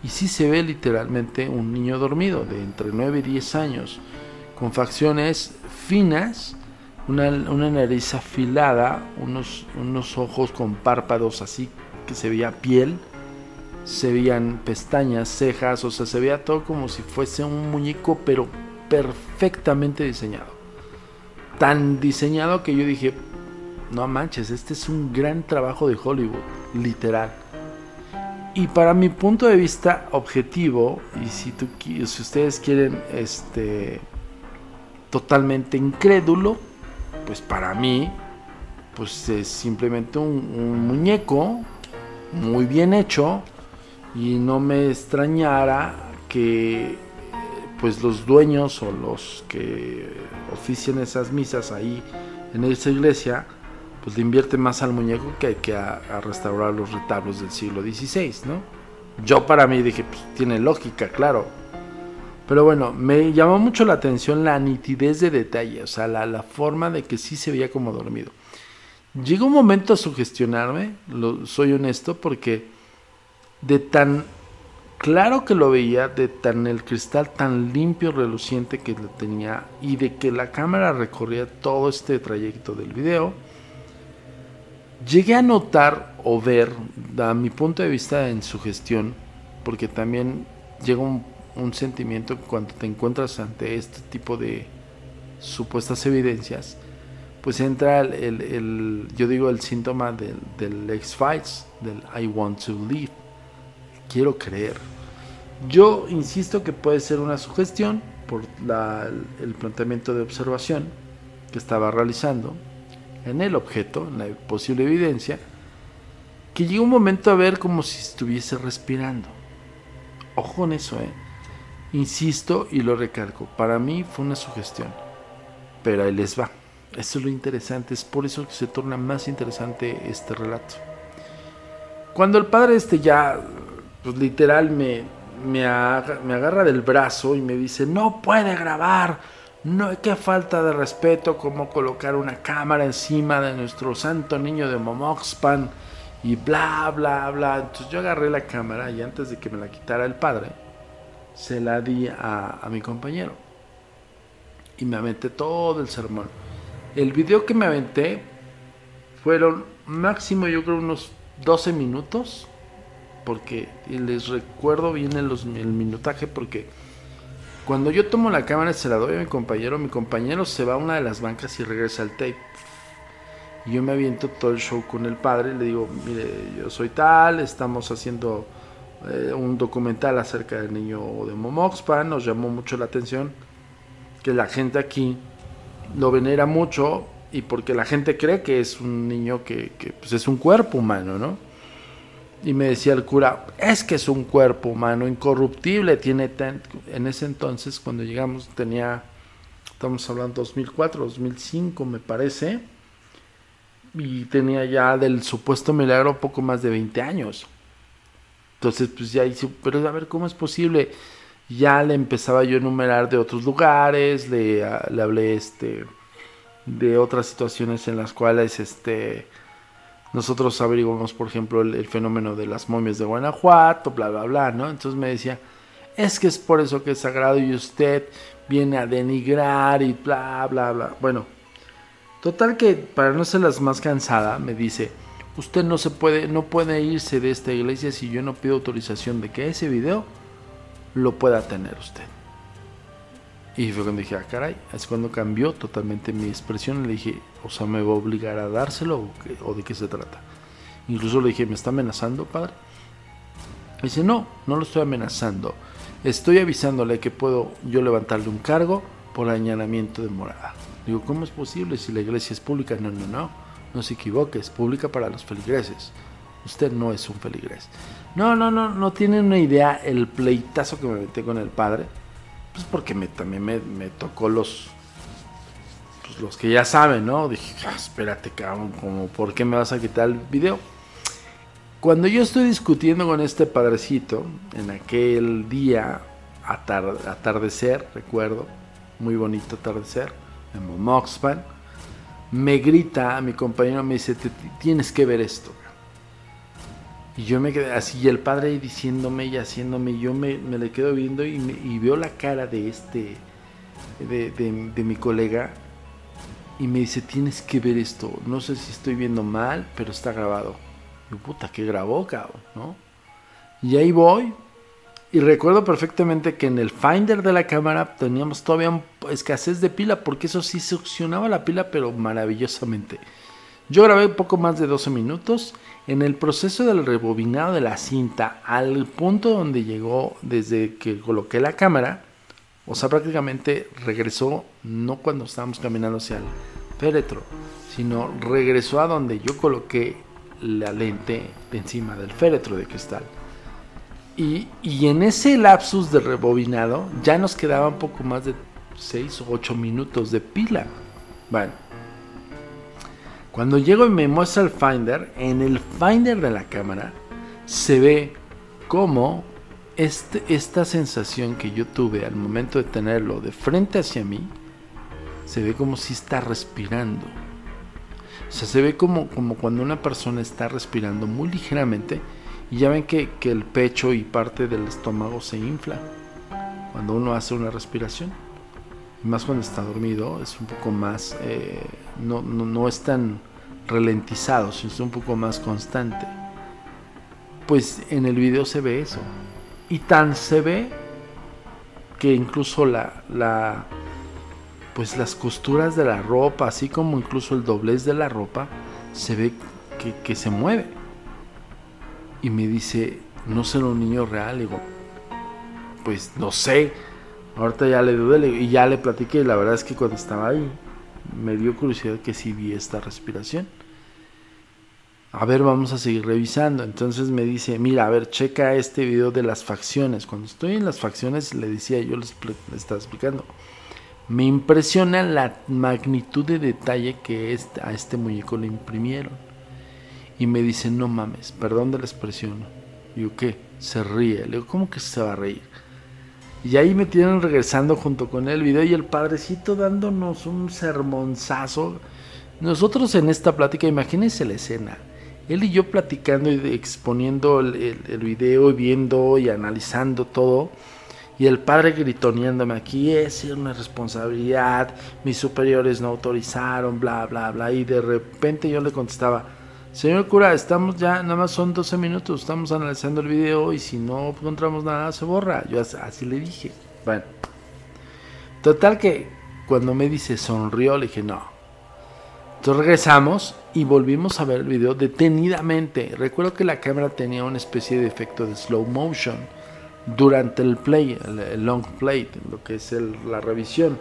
Y sí se ve literalmente un niño dormido de entre 9 y 10 años, con facciones finas, una, nariz afilada, unos, unos ojos con párpados así que se veía piel, se veían pestañas, cejas, o sea, se veía todo como si fuese un muñeco, pero perfectamente diseñado. Tan diseñado que yo dije, no manches, este es un gran trabajo de Hollywood, literal. Y para mi punto de vista objetivo, y si, tú, si ustedes quieren este, totalmente incrédulo, pues para mí, pues es simplemente un, un muñeco muy bien hecho y no me extrañara que pues los dueños o los que ofician esas misas ahí en esa iglesia, pues le invierten más al muñeco que, que a, restaurar los retablos del siglo XVI, ¿no? Yo para mí dije, pues tiene lógica, claro. Pero bueno, me llamó mucho la atención la nitidez de detalle, o sea, la, la forma de que sí se veía como dormido. Llegó un momento a sugestionarme, lo, soy honesto, porque de tan Claro que lo veía de tan el cristal tan limpio, reluciente que lo tenía y de que la cámara recorría todo este trayecto del video. Llegué a notar o ver, a mi punto de vista en su gestión, porque también llega un, sentimiento cuando te encuentras ante este tipo de, supuestas evidencias, pues entra el, yo digo, el síntoma del, del X-Files, del I want to live. Quiero creer. Yo insisto que puede ser una sugestión por el planteamiento de observación que estaba realizando en el objeto, en la posible evidencia, que llegó un momento a ver como si estuviese respirando. Ojo en eso, ¿eh? Insisto y lo recalco, para mí fue una sugestión, pero ahí les va. Eso es lo interesante, es por eso que se torna más interesante este relato. Cuando el padre este ya, pues literal me, me, agarra del brazo y me dice, no puede grabar, no, qué falta de respeto como colocar una cámara encima de nuestro santo niño de Momoxpan y bla, bla, bla. Entonces yo agarré la cámara y antes de que me la quitara el padre, se la di a, a mi compañero. Y me aventé todo el sermón. El video que me aventé fueron máximo yo creo unos 12 minutos porque les recuerdo bien el, minutaje porque cuando yo tomo la cámara se la doy a mi compañero, mi compañero se va a una de las bancas y regresa al tape. Y yo me aviento todo el show con el padre le digo, mire, yo soy tal, estamos haciendo eh, un documental acerca del niño de Momoxpan, nos llamó mucho la atención que la gente aquí lo venera mucho y porque la gente cree que es un niño que, que pues es un cuerpo humano, ¿no? Y me decía el cura, es que es un cuerpo humano incorruptible, tiene en ese entonces cuando llegamos tenía, estamos hablando 2004, 2005 me parece, y tenía ya del supuesto milagro poco más de 20 años. Entonces pues ya hice, pero a ver cómo es posible. Ya le empezaba yo a enumerar de otros lugares, le, le hablé este de otras situaciones en las cuales este nosotros averiguamos, por ejemplo, el, fenómeno de las momias de Guanajuato, bla, bla, bla, ¿no? Entonces me decía, es que es por eso que es sagrado y usted viene a denigrar y bla, bla, bla. Bueno, total que para no ser las más cansada, me dice, usted no se puede, no puede irse de esta iglesia si yo no pido autorización de que ese video lo pueda tener usted. Y fue cuando dije, ah, caray, es cuando cambió totalmente mi expresión. Le dije, o sea, ¿me va a obligar a dárselo o, de qué se trata? Incluso le dije, ¿me está amenazando, padre? dice, no, no lo estoy amenazando. Estoy avisándole que puedo yo levantarle un cargo por añadimiento de morada. Digo, ¿cómo es posible si la iglesia es pública? No, no, no. No se equivoque, es pública para los feligreses. Usted no es un feligrés. No, no, no, no tiene una idea el pleitazo que me metí con el padre pues porque me, también me, tocó los, pues los que ya saben, ¿no? Dije, ah, espérate, cabrón, como, ¿por qué me vas a quitar el video? Cuando yo estoy discutiendo con este padrecito, en aquel día atardecer, recuerdo, muy bonito atardecer, en Moxpan, me grita a mi compañero, me dice, tienes que ver esto. Y yo me quedé así, y el padre diciéndome y haciéndome, y yo me, le quedo viendo y, veo la cara de este, de, mi colega, y me dice, tienes que ver esto, no sé si estoy viendo mal, pero está grabado. Y puta, que grabó, cabrón, ¿no? Y ahí voy, y recuerdo perfectamente que en el finder de la cámara teníamos todavía escasez de pila, porque eso sí succionaba la pila, pero maravillosamente. Yo grabé poco más de 12 minutos. En el proceso del rebobinado de la cinta, al punto donde llegó desde que coloqué la cámara, o sea, prácticamente regresó no cuando estábamos caminando hacia el féretro, sino regresó a donde yo coloqué la lente encima del féretro de cristal. Y, y, en ese lapsus de rebobinado ya nos quedaba un poco más de 6 o 8 minutos de pila. Bueno, cuando llego y me muestra el Finder, en el Finder de la cámara se ve como este, esta sensación que yo tuve al momento de tenerlo de frente hacia mí, se ve como si está respirando. O sea, se ve como, como cuando una persona está respirando muy ligeramente y ya ven que, el pecho y parte del estómago se infla cuando uno hace una respiración. Más cuando está dormido, es un poco más... Eh, no, no, es tan ralentizado, sino es un poco más constante. Pues en el video se ve eso. Y tan se ve que incluso la, la pues las costuras de la ropa, así como incluso el doblez de la ropa, se ve que, que se mueve. Y me dice, no será un niño real. digo, pues no sé. Ahorita ya le dudé y ya le platiqué. Y la verdad es que cuando estaba ahí, me dio curiosidad que sí vi esta respiración. A ver, vamos a seguir revisando. Entonces me dice, mira, a ver, checa este video de las facciones. Cuando estoy en las facciones, le decía, yo les, estaba explicando. Me impresiona la magnitud de detalle que este, a este muñeco le imprimieron. Y me dice, no mames, perdón de la expresión. Yo, ¿qué? Se ríe. Le digo, ¿cómo que se va a reír? Y ahí me tienen regresando junto con el video y el padrecito dándonos un sermonzazo. Nosotros en esta plática, imagínense la escena él y yo platicando y exponiendo el, el, video y viendo y analizando todo. Y el padre gritoneándome aquí es una responsabilidad, mis superiores no autorizaron, bla, bla, bla. Y de repente yo le contestaba, señor cura, estamos ya, nada más son 12 minutos, estamos analizando el video y si no encontramos nada se borra. Yo así le dije. Bueno, total que cuando me dice sonrió, le dije, no, entonces regresamos y volvimos a ver el video detenidamente. Recuerdo que la cámara tenía una especie de efecto de slow motion durante el play, el, long play, lo que es la revisión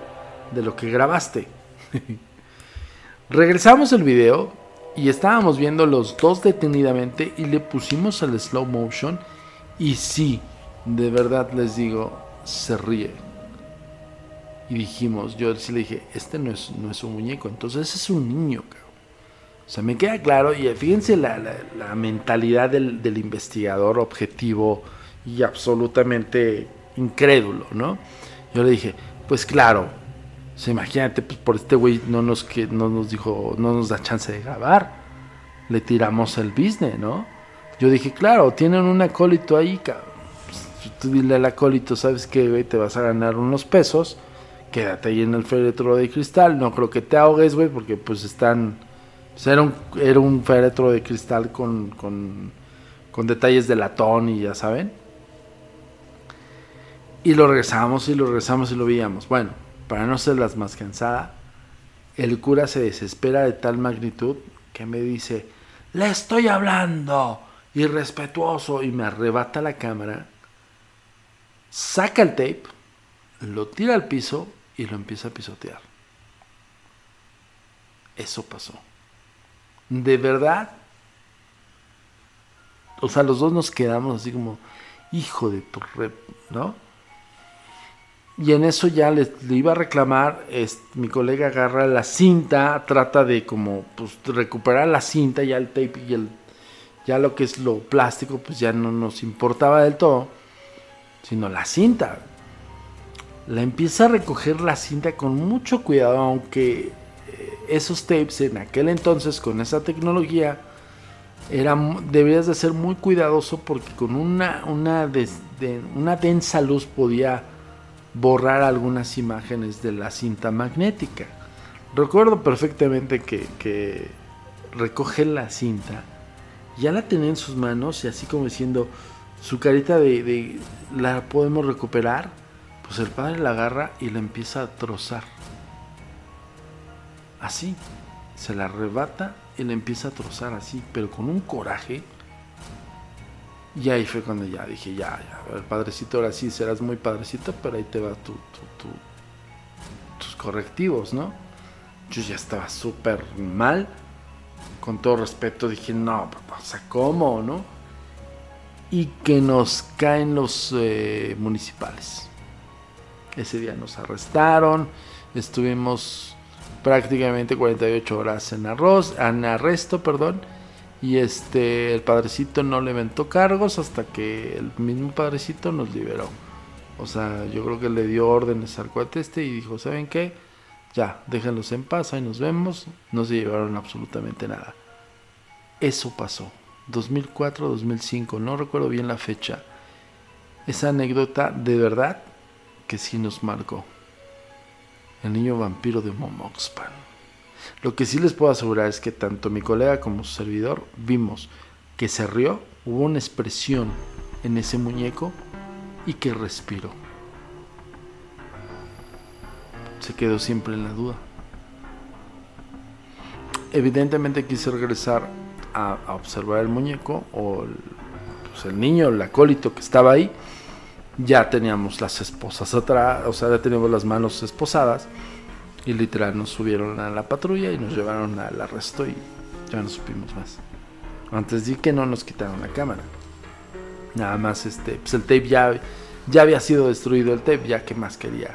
de lo que grabaste. regresamos el video y estábamos viendo los dos detenidamente y le pusimos el slow motion y sí, de verdad les digo, se ríe y dijimos, yo sí le dije, este no es, no es un muñeco, entonces es un niño, O sea, me queda claro, y fíjense la, la, mentalidad del, del, investigador objetivo y absolutamente incrédulo, ¿no? Yo le dije, pues claro, o imagínate, pues por este güey no nos, que, no nos dijo, no nos da chance de grabar, le tiramos el business, ¿no? Yo dije, claro, tienen un acólito ahí, cabrón. Pues, tú dile al acólito, ¿sabes qué, güey? Te vas a ganar unos pesos quédate ahí en el féretro de cristal. No creo que te ahogues, güey, porque pues están. Pues, era, un, era un féretro de cristal con, con, con detalles de latón y ya saben. Y lo regresamos y lo regresamos y lo veíamos. Bueno, para no ser las más cansada, el cura se desespera de tal magnitud que me dice: Le estoy hablando, irrespetuoso, y me arrebata la cámara, saca el tape, lo tira al piso y lo empieza a pisotear. Eso pasó. De verdad. O sea, los dos nos quedamos así como, hijo de tu rep, ¿no? Y en eso ya le, iba a reclamar, es, mi colega agarra la cinta, trata de como pues, recuperar la cinta, ya el tape y el, ya lo que es lo plástico, pues ya no nos importaba del todo, sino la cinta. La empieza a recoger la cinta con mucho cuidado, aunque eh, esos tapes en aquel entonces con esa tecnología era, deberías de ser muy cuidadoso porque con una, una, una densa luz podía borrar algunas imágenes de la cinta magnética. Recuerdo perfectamente que, recoge la cinta, ya la tenía en sus manos y así como diciendo, su carita de, de la podemos recuperar pues el padre la agarra y la empieza a trozar. Así. Se la arrebata y la empieza a trozar así, pero con un coraje. Y ahí fue cuando ya dije, ya, ya, el padrecito ahora sí serás muy padrecito, pero ahí te va tu, tus correctivos, ¿no? Yo ya estaba súper mal. Con todo respeto dije, no, papá, o sea, ¿cómo, no? Y que nos caen los eh, municipales. Ese día nos arrestaron, estuvimos prácticamente 48 horas en, arroz, en arresto, perdón, y este el padrecito no le inventó cargos hasta que el mismo padrecito nos liberó. O sea, yo creo que le dio órdenes al cuate este y dijo, ¿saben qué? Ya, déjenlos en paz, ahí nos vemos. No se llevaron absolutamente nada. Eso pasó. 2004, 2005, no recuerdo bien la fecha. Esa anécdota de verdad que sí nos marcó. El niño vampiro de Momoxpan. Lo que sí les puedo asegurar es que tanto mi colega como su servidor vimos que se rió, hubo una expresión en ese muñeco y que respiró. se quedó siempre en la duda. Evidentemente quise regresar a, observar el muñeco o el, pues, el niño, el acólito que estaba ahí. Ya teníamos las esposas atrás, o sea, ya teníamos las manos esposadas. Y literal nos subieron a la patrulla y nos llevaron al arresto y ya no supimos más. Antes di que no nos quitaron la cámara. Nada más este, pues el tape ya, ya había sido destruido el tape, ya que más quería.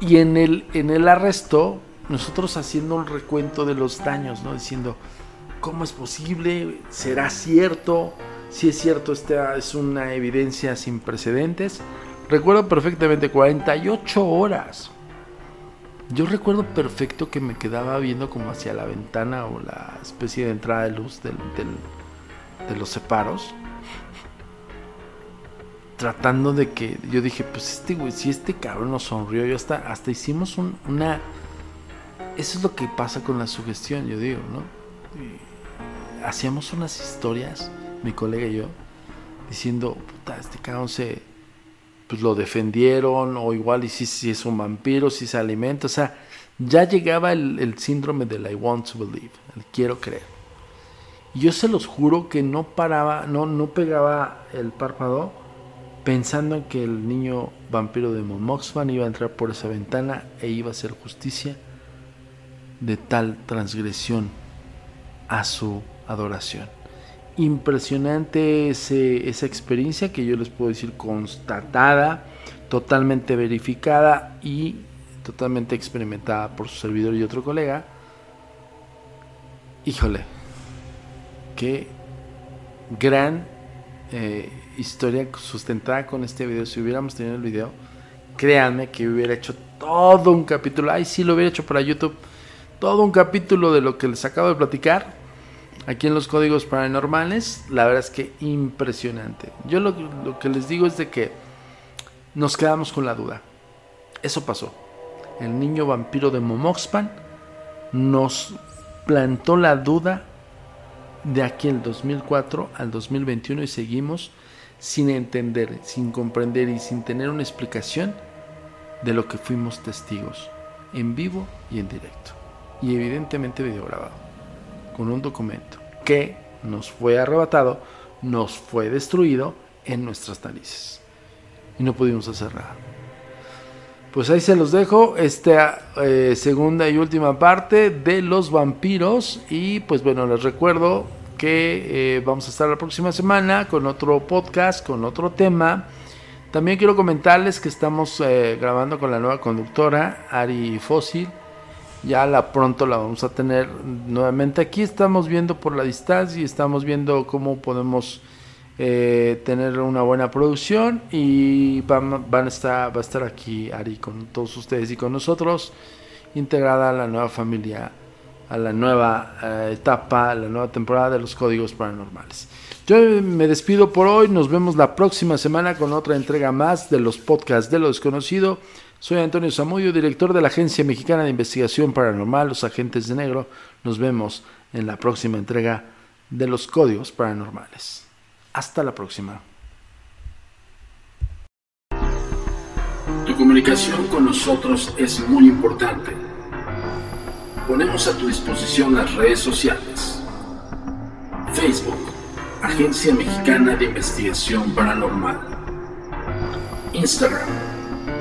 Y en el, en el arresto, nosotros haciendo un recuento de los daños, ¿no? Diciendo, ¿cómo es posible? ¿Será cierto? Si es cierto, esta es una evidencia sin precedentes. Recuerdo perfectamente 48 horas yo recuerdo perfecto que me quedaba viendo como hacia la ventana o la especie de entrada de luz del, de los separos. Tratando de que yo dije, pues este güey, si este cabrón nos sonrió, yo hasta, hasta hicimos una... Eso es lo que pasa con la sugestión, yo digo, ¿no? hacíamos unas historias, mi colega y yo, diciendo, puta, este cabrón se pues lo defendieron, o igual y si, es un vampiro, si se alimenta, o sea, ya llegaba el, síndrome del I want to believe, el quiero creer. Y yo se los juro que no paraba, no, no pegaba el párpado pensando en que el niño vampiro de Momoxman iba a entrar por esa ventana e iba a hacer justicia de tal transgresión a su adoración impresionante esa experiencia que yo les puedo decir constatada, totalmente verificada y totalmente experimentada por su servidor y otro colega. Híjole, qué gran eh, historia sustentada con este video. Si hubiéramos tenido el video, créanme que hubiera hecho todo un capítulo. Ay, sí, lo hubiera hecho para YouTube. Todo un capítulo de lo que les acabo de platicar aquí en los códigos paranormales, la verdad es que impresionante. Yo lo, que les digo es de que nos quedamos con la duda. Eso pasó. El niño vampiro de Momoxpan nos plantó la duda de aquí el 2004 al 2021 y seguimos sin entender, sin comprender y sin tener una explicación de lo que fuimos testigos en vivo y en directo. Y evidentemente video grabado con un documento que nos fue arrebatado, nos fue destruido en nuestras narices. Y no pudimos hacer nada. Pues ahí se los dejo, esta eh, segunda y última parte de los vampiros. Y pues bueno, les recuerdo que eh, vamos a estar la próxima semana con otro podcast, con otro tema. También quiero comentarles que estamos eh, grabando con la nueva conductora, Ari Fósil ya la pronto la vamos a tener nuevamente aquí. Estamos viendo por la distancia y estamos viendo cómo podemos eh, tener una buena producción y van, van a estar, va a estar aquí Ari con todos ustedes y con nosotros, integrada a la nueva familia, a la nueva eh, etapa, a la nueva temporada de los códigos paranormales. Yo me despido por hoy, nos vemos la próxima semana con otra entrega más de los podcasts de lo desconocido. Soy Antonio Zamudio, director de la Agencia Mexicana de Investigación Paranormal, Los Agentes de Negro. Nos vemos en la próxima entrega de los Códigos Paranormales. Hasta la próxima. Tu comunicación con nosotros es muy importante. Ponemos a tu disposición las redes sociales. Facebook, Agencia Mexicana de Investigación Paranormal. Instagram